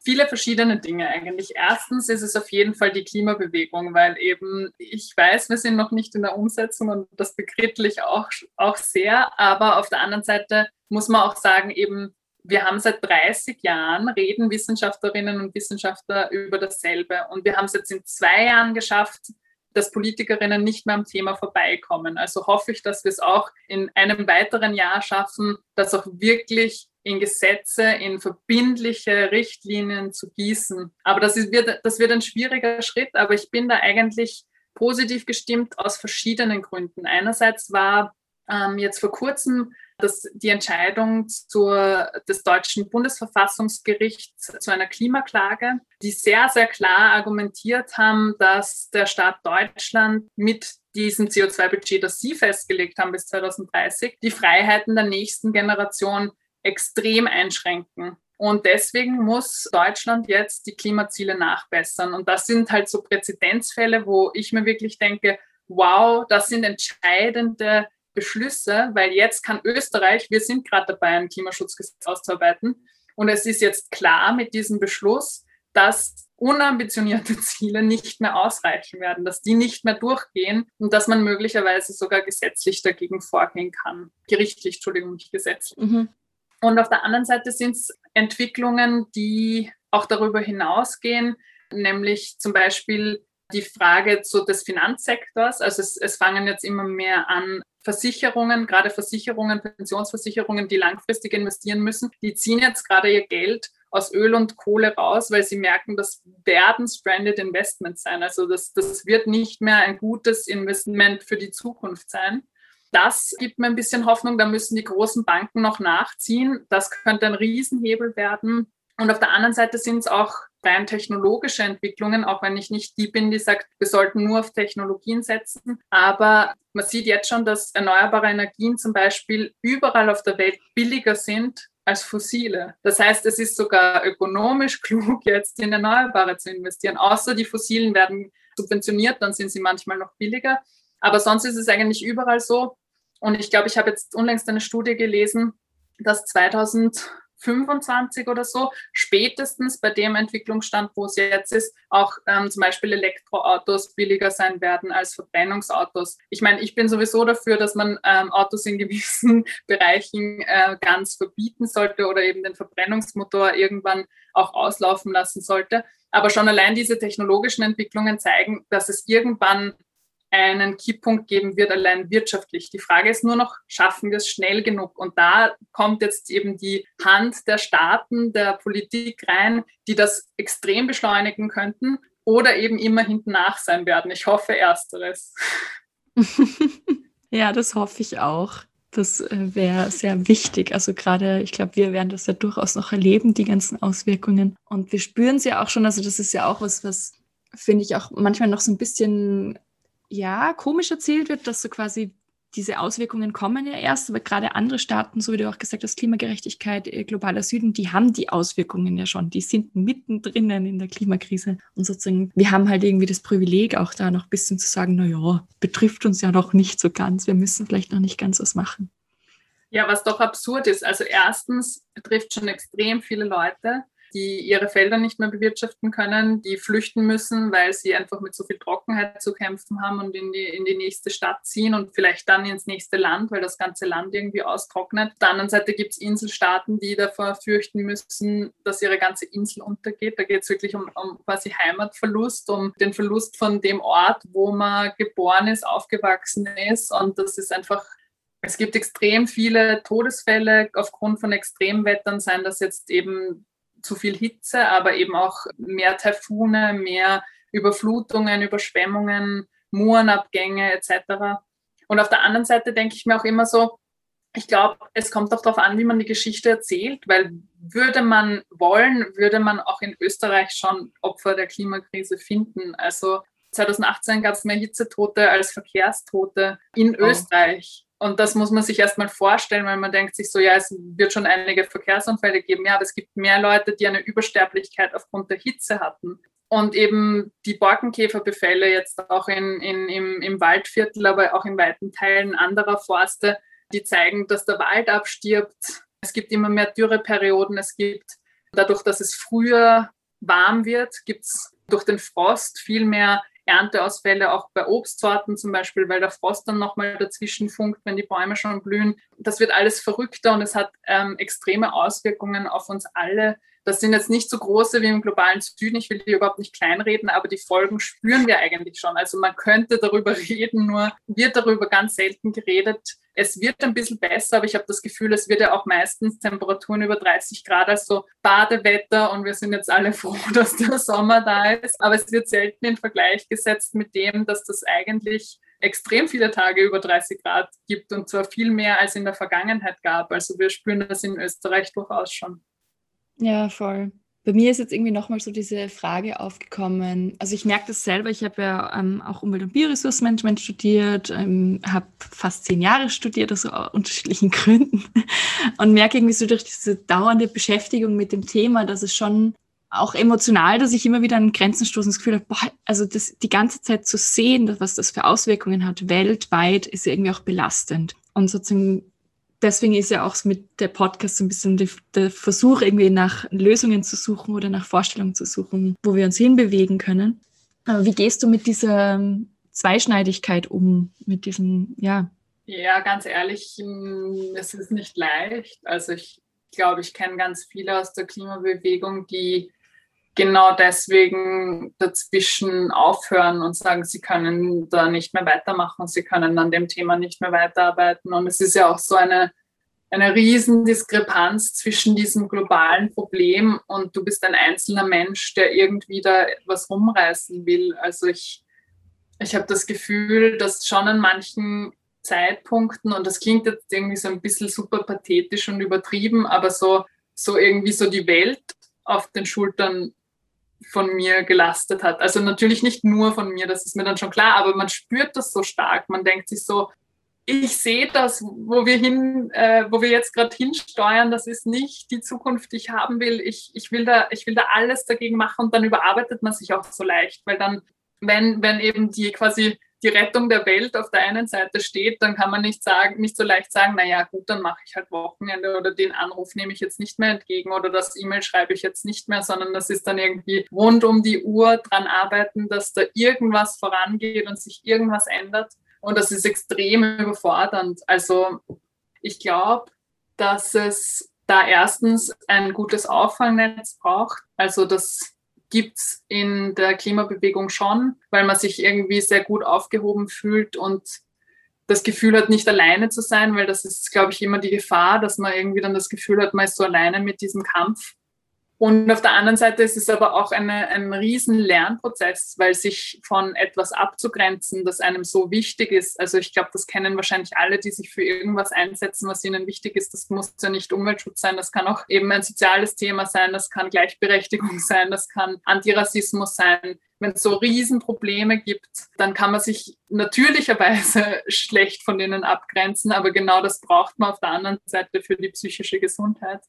viele verschiedene Dinge eigentlich. Erstens ist es auf jeden Fall die Klimabewegung, weil eben ich weiß, wir sind noch nicht in der Umsetzung und das begrittlich auch, auch sehr, aber auf der anderen Seite muss man auch sagen, eben wir haben seit 30 Jahren reden Wissenschaftlerinnen und Wissenschaftler über dasselbe und wir haben es jetzt in zwei Jahren geschafft, dass Politikerinnen nicht mehr am Thema vorbeikommen. Also hoffe ich, dass wir es auch in einem weiteren Jahr schaffen, dass auch wirklich in Gesetze, in verbindliche Richtlinien zu gießen. Aber das, ist, wird, das wird ein schwieriger Schritt, aber ich bin da eigentlich positiv gestimmt aus verschiedenen Gründen. Einerseits war ähm, jetzt vor kurzem dass die Entscheidung zur, des deutschen Bundesverfassungsgerichts zu einer Klimaklage, die sehr, sehr klar argumentiert haben, dass der Staat Deutschland mit diesem CO2-Budget, das Sie festgelegt haben bis 2030, die Freiheiten der nächsten Generation extrem einschränken. Und deswegen muss Deutschland jetzt die Klimaziele nachbessern. Und das sind halt so Präzedenzfälle, wo ich mir wirklich denke, wow, das sind entscheidende Beschlüsse, weil jetzt kann Österreich, wir sind gerade dabei, ein Klimaschutzgesetz auszuarbeiten. Und es ist jetzt klar mit diesem Beschluss, dass unambitionierte Ziele nicht mehr ausreichen werden, dass die nicht mehr durchgehen und dass man möglicherweise sogar gesetzlich dagegen vorgehen kann. Gerichtlich, Entschuldigung, nicht gesetzlich. Mhm. Und auf der anderen Seite sind es Entwicklungen, die auch darüber hinausgehen, nämlich zum Beispiel die Frage zu des Finanzsektors. Also es, es fangen jetzt immer mehr an, Versicherungen, gerade Versicherungen, Pensionsversicherungen, die langfristig investieren müssen, die ziehen jetzt gerade ihr Geld aus Öl und Kohle raus, weil sie merken, das werden stranded Investments sein. Also das, das wird nicht mehr ein gutes Investment für die Zukunft sein. Das gibt mir ein bisschen Hoffnung, da müssen die großen Banken noch nachziehen. Das könnte ein Riesenhebel werden. Und auf der anderen Seite sind es auch rein technologische Entwicklungen, auch wenn ich nicht die bin, die sagt, wir sollten nur auf Technologien setzen. Aber man sieht jetzt schon, dass erneuerbare Energien zum Beispiel überall auf der Welt billiger sind als fossile. Das heißt, es ist sogar ökonomisch klug, jetzt in Erneuerbare zu investieren. Außer die fossilen werden subventioniert, dann sind sie manchmal noch billiger. Aber sonst ist es eigentlich überall so. Und ich glaube, ich habe jetzt unlängst eine Studie gelesen, dass 2000 25 oder so, spätestens bei dem Entwicklungsstand, wo es jetzt ist, auch ähm, zum Beispiel Elektroautos billiger sein werden als Verbrennungsautos. Ich meine, ich bin sowieso dafür, dass man ähm, Autos in gewissen Bereichen äh, ganz verbieten sollte oder eben den Verbrennungsmotor irgendwann auch auslaufen lassen sollte. Aber schon allein diese technologischen Entwicklungen zeigen, dass es irgendwann einen Kipppunkt geben wird, allein wirtschaftlich. Die Frage ist nur noch, schaffen wir es schnell genug? Und da kommt jetzt eben die Hand der Staaten, der Politik rein, die das extrem beschleunigen könnten oder eben immer hinten nach sein werden. Ich hoffe ersteres. ja, das hoffe ich auch. Das äh, wäre sehr wichtig. Also gerade, ich glaube, wir werden das ja durchaus noch erleben, die ganzen Auswirkungen. Und wir spüren es ja auch schon. Also das ist ja auch was, was finde ich auch manchmal noch so ein bisschen ja, komisch erzählt wird, dass so quasi diese Auswirkungen kommen ja erst, aber gerade andere Staaten, so wie du auch gesagt hast, Klimagerechtigkeit, äh, globaler Süden, die haben die Auswirkungen ja schon. Die sind mittendrin in der Klimakrise. Und sozusagen, wir haben halt irgendwie das Privileg, auch da noch ein bisschen zu sagen, na ja, betrifft uns ja noch nicht so ganz. Wir müssen vielleicht noch nicht ganz was machen. Ja, was doch absurd ist. Also erstens betrifft schon extrem viele Leute die ihre Felder nicht mehr bewirtschaften können, die flüchten müssen, weil sie einfach mit so viel Trockenheit zu kämpfen haben und in die, in die nächste Stadt ziehen und vielleicht dann ins nächste Land, weil das ganze Land irgendwie austrocknet. Auf der anderen Seite gibt es Inselstaaten, die davor fürchten müssen, dass ihre ganze Insel untergeht. Da geht es wirklich um, um quasi Heimatverlust, um den Verlust von dem Ort, wo man geboren ist, aufgewachsen ist. Und das ist einfach es gibt extrem viele Todesfälle aufgrund von Extremwettern, seien das jetzt eben zu viel Hitze, aber eben auch mehr Taifune, mehr Überflutungen, Überschwemmungen, Murenabgänge etc. Und auf der anderen Seite denke ich mir auch immer so, ich glaube, es kommt auch darauf an, wie man die Geschichte erzählt, weil würde man wollen, würde man auch in Österreich schon Opfer der Klimakrise finden. Also 2018 gab es mehr Hitzetote als Verkehrstote in oh. Österreich. Und das muss man sich erstmal vorstellen, weil man denkt sich so, ja, es wird schon einige Verkehrsunfälle geben. Ja, aber es gibt mehr Leute, die eine Übersterblichkeit aufgrund der Hitze hatten. Und eben die Borkenkäferbefälle jetzt auch in, in, im, im Waldviertel, aber auch in weiten Teilen anderer Forste, die zeigen, dass der Wald abstirbt. Es gibt immer mehr Dürreperioden. Es gibt dadurch, dass es früher warm wird, gibt es durch den Frost viel mehr Ernteausfälle auch bei Obstsorten zum Beispiel, weil der Frost dann nochmal dazwischen funkt, wenn die Bäume schon blühen. Das wird alles verrückter und es hat ähm, extreme Auswirkungen auf uns alle. Das sind jetzt nicht so große wie im globalen Süden. Ich will die überhaupt nicht kleinreden, aber die Folgen spüren wir eigentlich schon. Also man könnte darüber reden, nur wird darüber ganz selten geredet. Es wird ein bisschen besser, aber ich habe das Gefühl, es wird ja auch meistens Temperaturen über 30 Grad, also Badewetter und wir sind jetzt alle froh, dass der Sommer da ist. Aber es wird selten in Vergleich gesetzt mit dem, dass das eigentlich extrem viele Tage über 30 Grad gibt und zwar viel mehr als in der Vergangenheit gab. Also wir spüren das in Österreich durchaus schon. Ja, voll. Bei mir ist jetzt irgendwie nochmal so diese Frage aufgekommen. Also ich merke das selber, ich habe ja ähm, auch Umwelt- und Bioressourcenmanagement studiert, ähm, habe fast zehn Jahre studiert, aus also unterschiedlichen Gründen. Und merke irgendwie so durch diese dauernde Beschäftigung mit dem Thema, dass es schon auch emotional, dass ich immer wieder an Grenzen stoße und das Gefühl habe, boah, also das, die ganze Zeit zu sehen, was das für Auswirkungen hat weltweit, ist irgendwie auch belastend. Und sozusagen deswegen ist ja auch mit der Podcast so ein bisschen der Versuch, irgendwie nach Lösungen zu suchen oder nach Vorstellungen zu suchen, wo wir uns hinbewegen können. Aber wie gehst du mit dieser ähm, Zweischneidigkeit um, mit diesem, ja? Ja, ganz ehrlich, hm, es ist nicht leicht. Also ich glaube, ich kenne ganz viele aus der Klimabewegung, die genau deswegen dazwischen aufhören und sagen, sie können da nicht mehr weitermachen, sie können an dem Thema nicht mehr weiterarbeiten. Und es ist ja auch so eine, eine Riesendiskrepanz zwischen diesem globalen Problem und du bist ein einzelner Mensch, der irgendwie da was rumreißen will. Also ich, ich habe das Gefühl, dass schon an manchen Zeitpunkten, und das klingt jetzt irgendwie so ein bisschen super pathetisch und übertrieben, aber so, so irgendwie so die Welt auf den Schultern von mir gelastet hat. Also natürlich nicht nur von mir, das ist mir dann schon klar, aber man spürt das so stark. Man denkt sich so, ich sehe das, wo wir hin, äh, wo wir jetzt gerade hinsteuern, das ist nicht die Zukunft, die ich haben will. Ich, ich, will da, ich will da alles dagegen machen und dann überarbeitet man sich auch so leicht, weil dann, wenn, wenn eben die quasi die Rettung der Welt auf der einen Seite steht, dann kann man nicht sagen, nicht so leicht sagen, naja, gut, dann mache ich halt Wochenende oder den Anruf nehme ich jetzt nicht mehr entgegen oder das E-Mail schreibe ich jetzt nicht mehr, sondern das ist dann irgendwie rund um die Uhr dran arbeiten, dass da irgendwas vorangeht und sich irgendwas ändert. Und das ist extrem überfordernd. Also ich glaube, dass es da erstens ein gutes Auffangnetz braucht. Also das gibt es in der Klimabewegung schon, weil man sich irgendwie sehr gut aufgehoben fühlt und das Gefühl hat, nicht alleine zu sein, weil das ist, glaube ich, immer die Gefahr, dass man irgendwie dann das Gefühl hat, man ist so alleine mit diesem Kampf. Und auf der anderen Seite ist es aber auch eine, ein riesen Lernprozess, weil sich von etwas abzugrenzen, das einem so wichtig ist. Also ich glaube, das kennen wahrscheinlich alle, die sich für irgendwas einsetzen, was ihnen wichtig ist. Das muss ja nicht Umweltschutz sein, das kann auch eben ein soziales Thema sein, das kann Gleichberechtigung sein, das kann Antirassismus sein. Wenn es so Riesenprobleme gibt, dann kann man sich natürlicherweise schlecht von denen abgrenzen, aber genau das braucht man auf der anderen Seite für die psychische Gesundheit.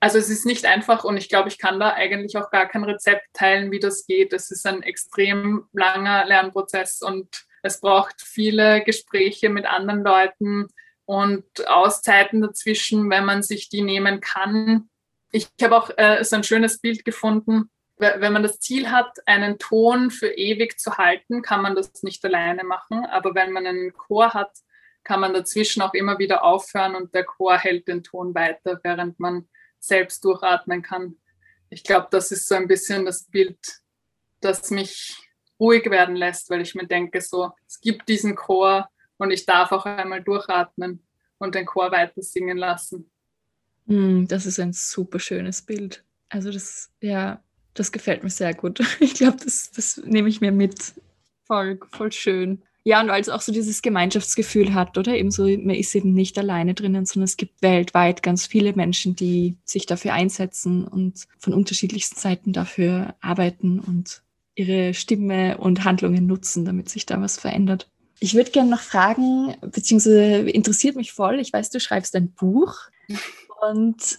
Also es ist nicht einfach und ich glaube, ich kann da eigentlich auch gar kein Rezept teilen, wie das geht. Es ist ein extrem langer Lernprozess und es braucht viele Gespräche mit anderen Leuten und Auszeiten dazwischen, wenn man sich die nehmen kann. Ich habe auch äh, so ein schönes Bild gefunden. Wenn man das Ziel hat, einen Ton für ewig zu halten, kann man das nicht alleine machen. Aber wenn man einen Chor hat, kann man dazwischen auch immer wieder aufhören und der Chor hält den Ton weiter, während man selbst durchatmen kann. Ich glaube, das ist so ein bisschen das Bild, das mich ruhig werden lässt, weil ich mir denke, so, es gibt diesen Chor und ich darf auch einmal durchatmen und den Chor weiter singen lassen. Mm, das ist ein super schönes Bild. Also das, ja, das gefällt mir sehr gut. Ich glaube, das, das nehme ich mir mit. Voll, voll schön. Ja, und weil es auch so dieses Gemeinschaftsgefühl hat, oder? Ebenso, man ist eben nicht alleine drinnen, sondern es gibt weltweit ganz viele Menschen, die sich dafür einsetzen und von unterschiedlichsten Seiten dafür arbeiten und ihre Stimme und Handlungen nutzen, damit sich da was verändert. Ich würde gerne noch fragen, beziehungsweise interessiert mich voll, ich weiß, du schreibst ein Buch und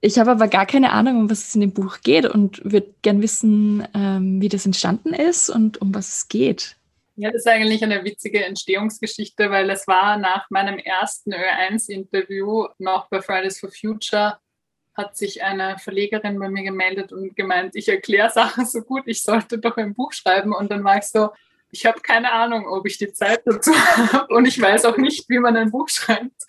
ich habe aber gar keine Ahnung, um was es in dem Buch geht und würde gerne wissen, ähm, wie das entstanden ist und um was es geht. Ja, das ist eigentlich eine witzige Entstehungsgeschichte, weil es war nach meinem ersten Ö1-Interview noch bei Fridays for Future hat sich eine Verlegerin bei mir gemeldet und gemeint, ich erkläre Sachen so gut, ich sollte doch ein Buch schreiben. Und dann war ich so, ich habe keine Ahnung, ob ich die Zeit dazu habe und ich weiß auch nicht, wie man ein Buch schreibt.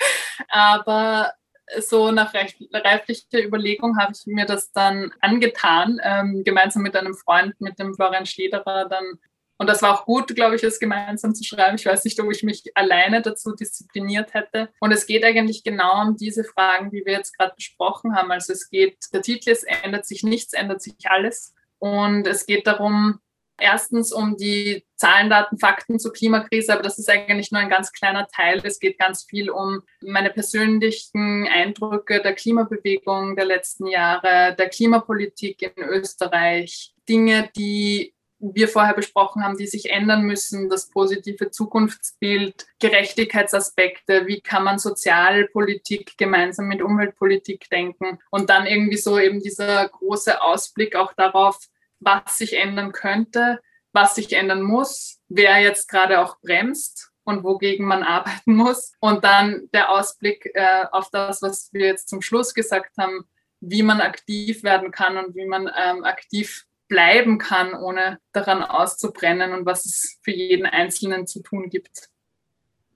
Aber so nach reiflicher Überlegung habe ich mir das dann angetan, ähm, gemeinsam mit einem Freund, mit dem Florian Schlederer, dann und das war auch gut, glaube ich, das gemeinsam zu schreiben. Ich weiß nicht, ob ich mich alleine dazu diszipliniert hätte. Und es geht eigentlich genau um diese Fragen, die wir jetzt gerade besprochen haben. Also es geht, der Titel ist, ändert sich nichts, ändert sich alles. Und es geht darum, erstens um die Zahlen, Daten, Fakten zur Klimakrise, aber das ist eigentlich nur ein ganz kleiner Teil. Es geht ganz viel um meine persönlichen Eindrücke der Klimabewegung der letzten Jahre, der Klimapolitik in Österreich, Dinge, die wir vorher besprochen haben, die sich ändern müssen, das positive Zukunftsbild, Gerechtigkeitsaspekte, wie kann man Sozialpolitik gemeinsam mit Umweltpolitik denken und dann irgendwie so eben dieser große Ausblick auch darauf, was sich ändern könnte, was sich ändern muss, wer jetzt gerade auch bremst und wogegen man arbeiten muss und dann der Ausblick äh, auf das, was wir jetzt zum Schluss gesagt haben, wie man aktiv werden kann und wie man ähm, aktiv bleiben kann, ohne daran auszubrennen und was es für jeden Einzelnen zu tun gibt.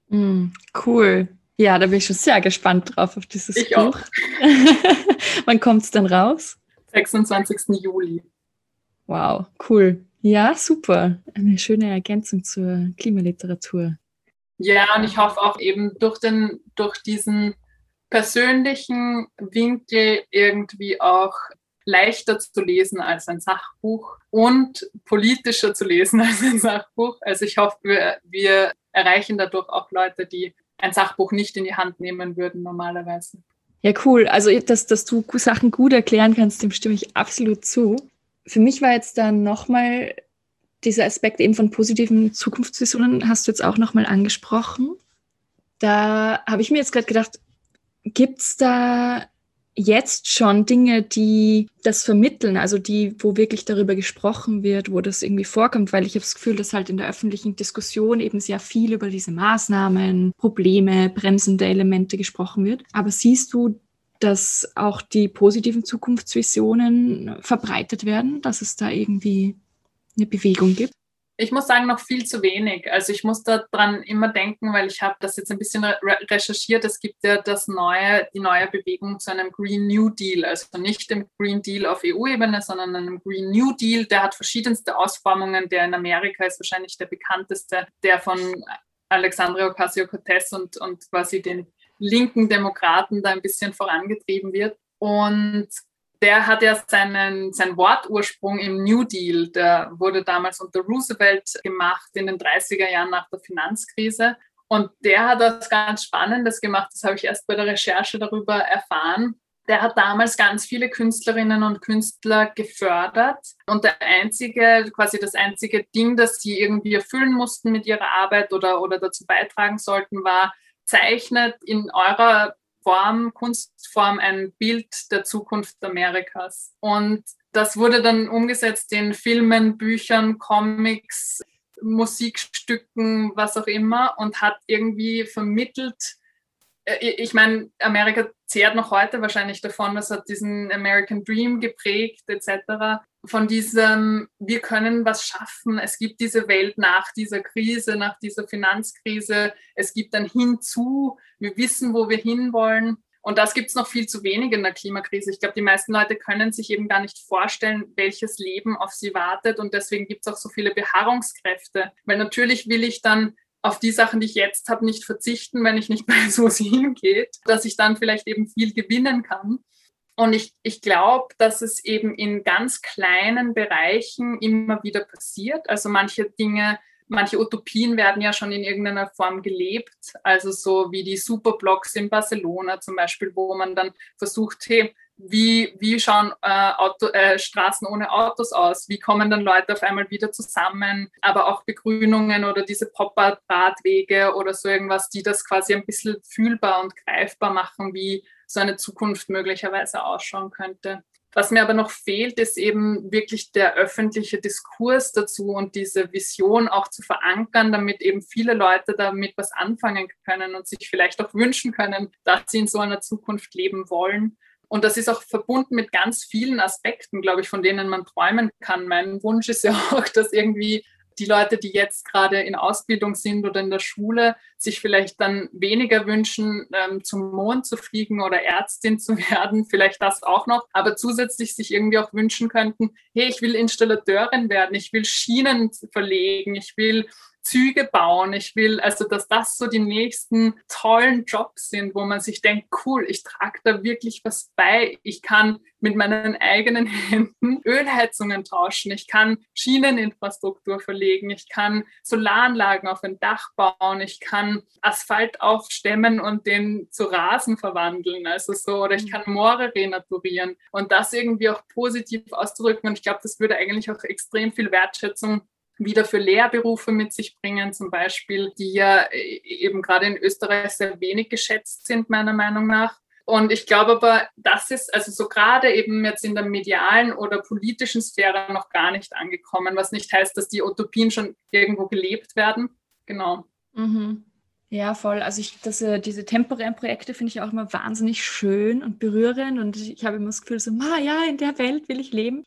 Mm, cool. Ja, da bin ich schon sehr gespannt drauf auf dieses ich Buch. Wann kommt es denn raus? 26. Juli. Wow, cool. Ja, super. Eine schöne Ergänzung zur Klimaliteratur. Ja, und ich hoffe auch eben durch, den, durch diesen persönlichen Winkel irgendwie auch leichter zu lesen als ein Sachbuch und politischer zu lesen als ein Sachbuch. Also ich hoffe, wir, wir erreichen dadurch auch Leute, die ein Sachbuch nicht in die Hand nehmen würden normalerweise. Ja, cool. Also, dass, dass du Sachen gut erklären kannst, dem stimme ich absolut zu. Für mich war jetzt dann nochmal dieser Aspekt eben von positiven Zukunftsvisionen, hast du jetzt auch nochmal angesprochen. Da habe ich mir jetzt gerade gedacht, gibt es da jetzt schon Dinge, die das vermitteln, also die, wo wirklich darüber gesprochen wird, wo das irgendwie vorkommt, weil ich habe das Gefühl, dass halt in der öffentlichen Diskussion eben sehr viel über diese Maßnahmen, Probleme, bremsende Elemente gesprochen wird. Aber siehst du, dass auch die positiven Zukunftsvisionen verbreitet werden, dass es da irgendwie eine Bewegung gibt? Ich muss sagen, noch viel zu wenig. Also ich muss daran immer denken, weil ich habe das jetzt ein bisschen re recherchiert. Es gibt ja das neue, die neue Bewegung zu einem Green New Deal, also nicht dem Green Deal auf EU-Ebene, sondern einem Green New Deal. Der hat verschiedenste Ausformungen. Der in Amerika ist wahrscheinlich der bekannteste, der von Alexandria Ocasio-Cortez und, und quasi den linken Demokraten da ein bisschen vorangetrieben wird. Und der hat ja seinen, seinen Wortursprung im New Deal. Der wurde damals unter Roosevelt gemacht in den 30er Jahren nach der Finanzkrise. Und der hat was ganz Spannendes gemacht. Das habe ich erst bei der Recherche darüber erfahren. Der hat damals ganz viele Künstlerinnen und Künstler gefördert. Und der einzige, quasi das einzige Ding, das sie irgendwie erfüllen mussten mit ihrer Arbeit oder, oder dazu beitragen sollten, war, zeichnet in eurer Form, Kunstform ein Bild der Zukunft Amerikas. Und das wurde dann umgesetzt in Filmen, Büchern, Comics, Musikstücken, was auch immer und hat irgendwie vermittelt, äh, ich meine, Amerika zehrt noch heute wahrscheinlich davon, das hat diesen American Dream geprägt etc. Von diesem, wir können was schaffen, es gibt diese Welt nach dieser Krise, nach dieser Finanzkrise, es gibt ein Hinzu, wir wissen, wo wir hinwollen. Und das gibt es noch viel zu wenig in der Klimakrise. Ich glaube, die meisten Leute können sich eben gar nicht vorstellen, welches Leben auf sie wartet. Und deswegen gibt es auch so viele Beharrungskräfte. Weil natürlich will ich dann auf die Sachen, die ich jetzt habe, nicht verzichten, wenn ich nicht weiß, wo sie hingeht, dass ich dann vielleicht eben viel gewinnen kann. Und ich, ich glaube, dass es eben in ganz kleinen Bereichen immer wieder passiert. Also manche Dinge manche Utopien werden ja schon in irgendeiner Form gelebt, also so wie die Superblocks in Barcelona zum Beispiel, wo man dann versucht, hey, wie, wie schauen äh, Auto, äh, Straßen ohne Autos aus? Wie kommen dann Leute auf einmal wieder zusammen? Aber auch Begrünungen oder diese Pop-Up-Radwege oder so irgendwas, die das quasi ein bisschen fühlbar und greifbar machen, wie so eine Zukunft möglicherweise ausschauen könnte. Was mir aber noch fehlt, ist eben wirklich der öffentliche Diskurs dazu und diese Vision auch zu verankern, damit eben viele Leute damit was anfangen können und sich vielleicht auch wünschen können, dass sie in so einer Zukunft leben wollen. Und das ist auch verbunden mit ganz vielen Aspekten, glaube ich, von denen man träumen kann. Mein Wunsch ist ja auch, dass irgendwie die Leute, die jetzt gerade in Ausbildung sind oder in der Schule, sich vielleicht dann weniger wünschen, ähm, zum Mond zu fliegen oder Ärztin zu werden, vielleicht das auch noch, aber zusätzlich sich irgendwie auch wünschen könnten, hey, ich will Installateurin werden, ich will Schienen verlegen, ich will Züge bauen. Ich will also, dass das so die nächsten tollen Jobs sind, wo man sich denkt, cool, ich trage da wirklich was bei. Ich kann mit meinen eigenen Händen Ölheizungen tauschen. Ich kann Schieneninfrastruktur verlegen. Ich kann Solaranlagen auf ein Dach bauen. Ich kann Asphalt aufstemmen und den zu Rasen verwandeln. Also so, oder ich kann Moore renaturieren und das irgendwie auch positiv auszudrücken. Und ich glaube, das würde eigentlich auch extrem viel Wertschätzung wieder für Lehrberufe mit sich bringen, zum Beispiel, die ja äh, eben gerade in Österreich sehr wenig geschätzt sind, meiner Meinung nach. Und ich glaube aber, das ist also so gerade eben jetzt in der medialen oder politischen Sphäre noch gar nicht angekommen, was nicht heißt, dass die Utopien schon irgendwo gelebt werden. Genau. Mhm. Ja, voll. Also ich, das, äh, diese temporären Projekte finde ich auch immer wahnsinnig schön und berührend und ich habe immer das Gefühl so, ma ja, in der Welt will ich leben.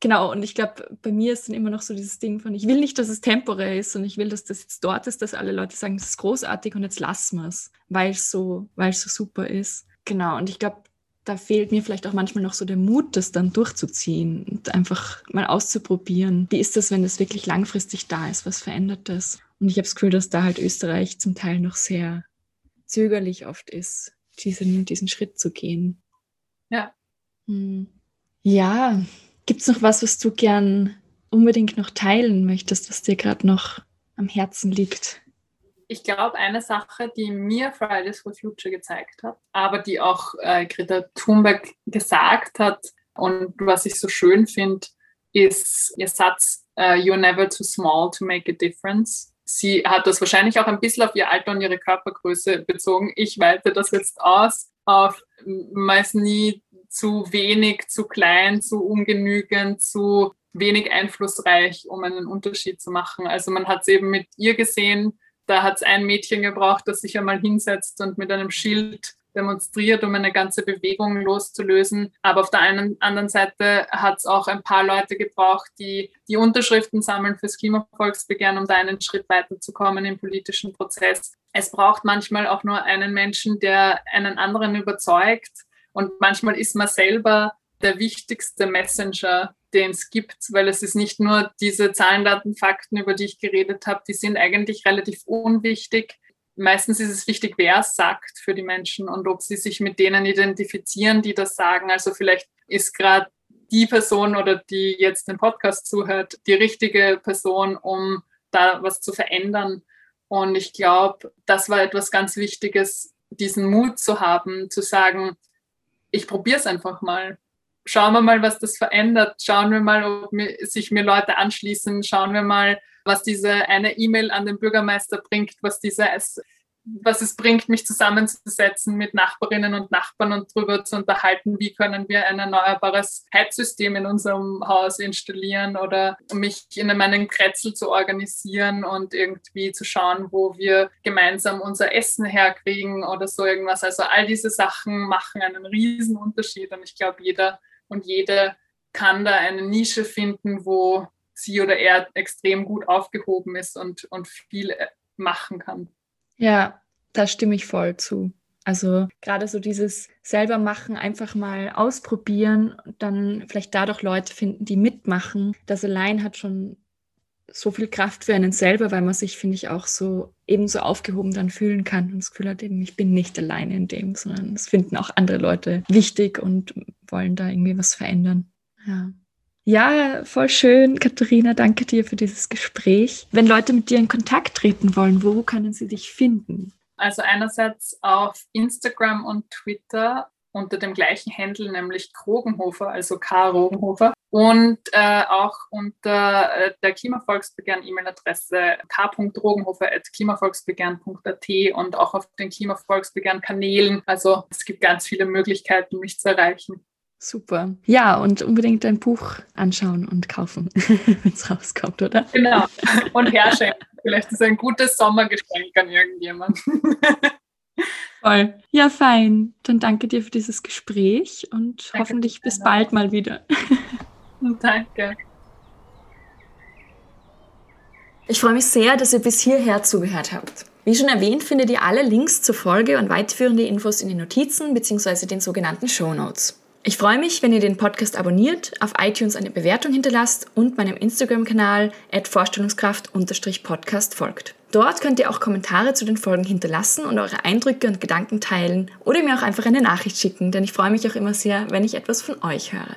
Genau, und ich glaube, bei mir ist dann immer noch so dieses Ding von, ich will nicht, dass es temporär ist und ich will, dass das jetzt dort ist, dass alle Leute sagen, das ist großartig und jetzt lassen wir es, weil es so, weil es so super ist. Genau, und ich glaube, da fehlt mir vielleicht auch manchmal noch so der Mut, das dann durchzuziehen und einfach mal auszuprobieren. Wie ist das, wenn das wirklich langfristig da ist? Was verändert das? Und ich habe das Gefühl, dass da halt Österreich zum Teil noch sehr zögerlich oft ist, diesen, diesen Schritt zu gehen. Ja. Hm. Ja, Gibt es noch was, was du gern unbedingt noch teilen möchtest, was dir gerade noch am Herzen liegt? Ich glaube, eine Sache, die mir Fridays for Future gezeigt hat, aber die auch äh, Greta Thunberg gesagt hat und was ich so schön finde, ist ihr Satz, uh, You're never too small to make a difference. Sie hat das wahrscheinlich auch ein bisschen auf ihr Alter und ihre Körpergröße bezogen. Ich weite das jetzt aus auf meist nie zu wenig, zu klein, zu ungenügend, zu wenig einflussreich, um einen Unterschied zu machen. Also man hat es eben mit ihr gesehen, da hat es ein Mädchen gebraucht, das sich einmal hinsetzt und mit einem Schild demonstriert, um eine ganze Bewegung loszulösen. Aber auf der einen, anderen Seite hat es auch ein paar Leute gebraucht, die die Unterschriften sammeln fürs Klimavolksbegehren, um da einen Schritt weiterzukommen im politischen Prozess. Es braucht manchmal auch nur einen Menschen, der einen anderen überzeugt und manchmal ist man selber der wichtigste Messenger, den es gibt, weil es ist nicht nur diese Zahlen, Daten, Fakten, über die ich geredet habe, die sind eigentlich relativ unwichtig. Meistens ist es wichtig, wer es sagt für die Menschen und ob sie sich mit denen identifizieren, die das sagen. Also vielleicht ist gerade die Person oder die jetzt den Podcast zuhört, die richtige Person, um da was zu verändern. Und ich glaube, das war etwas ganz Wichtiges, diesen Mut zu haben, zu sagen, ich probiere es einfach mal. Schauen wir mal, was das verändert. Schauen wir mal, ob sich mir Leute anschließen. Schauen wir mal, was diese eine E-Mail an den Bürgermeister bringt, was diese was es bringt, mich zusammenzusetzen mit Nachbarinnen und Nachbarn und darüber zu unterhalten, wie können wir ein erneuerbares Heizsystem in unserem Haus installieren oder mich in meinen Kretzel zu organisieren und irgendwie zu schauen, wo wir gemeinsam unser Essen herkriegen oder so irgendwas. Also all diese Sachen machen einen riesen Unterschied und ich glaube, jeder und jede kann da eine Nische finden, wo sie oder er extrem gut aufgehoben ist und, und viel machen kann. Ja, da stimme ich voll zu. Also gerade so dieses selber machen, einfach mal ausprobieren und dann vielleicht dadurch Leute finden, die mitmachen. Das allein hat schon so viel Kraft für einen selber, weil man sich, finde ich, auch so ebenso aufgehoben dann fühlen kann und das Gefühl hat eben, ich bin nicht alleine in dem, sondern es finden auch andere Leute wichtig und wollen da irgendwie was verändern. Ja. Ja, voll schön. Katharina, danke dir für dieses Gespräch. Wenn Leute mit dir in Kontakt treten wollen, wo können sie dich finden? Also einerseits auf Instagram und Twitter unter dem gleichen Handle, nämlich Krogenhofer, also K. Rogenhofer. Und äh, auch unter äh, der Klimavolksbegehren-E-Mail-Adresse k.rogenhofer.klimavolksbegehren.at und auch auf den Klimavolksbegehren-Kanälen. Also es gibt ganz viele Möglichkeiten, mich zu erreichen. Super. Ja, und unbedingt dein Buch anschauen und kaufen, wenn es rauskommt, oder? Genau. Und herschenken. Vielleicht ist es ein gutes Sommergeschenk an irgendjemanden. Voll. Ja, fein. Dann danke dir für dieses Gespräch und danke hoffentlich bis bald mal wieder. Danke. Ich freue mich sehr, dass ihr bis hierher zugehört habt. Wie schon erwähnt, findet ihr alle Links zur Folge und weiterführende Infos in den Notizen bzw. den sogenannten Show Notes. Ich freue mich, wenn ihr den Podcast abonniert, auf iTunes eine Bewertung hinterlasst und meinem Instagram-Kanal vorstellungskraft-podcast folgt. Dort könnt ihr auch Kommentare zu den Folgen hinterlassen und eure Eindrücke und Gedanken teilen oder mir auch einfach eine Nachricht schicken, denn ich freue mich auch immer sehr, wenn ich etwas von euch höre.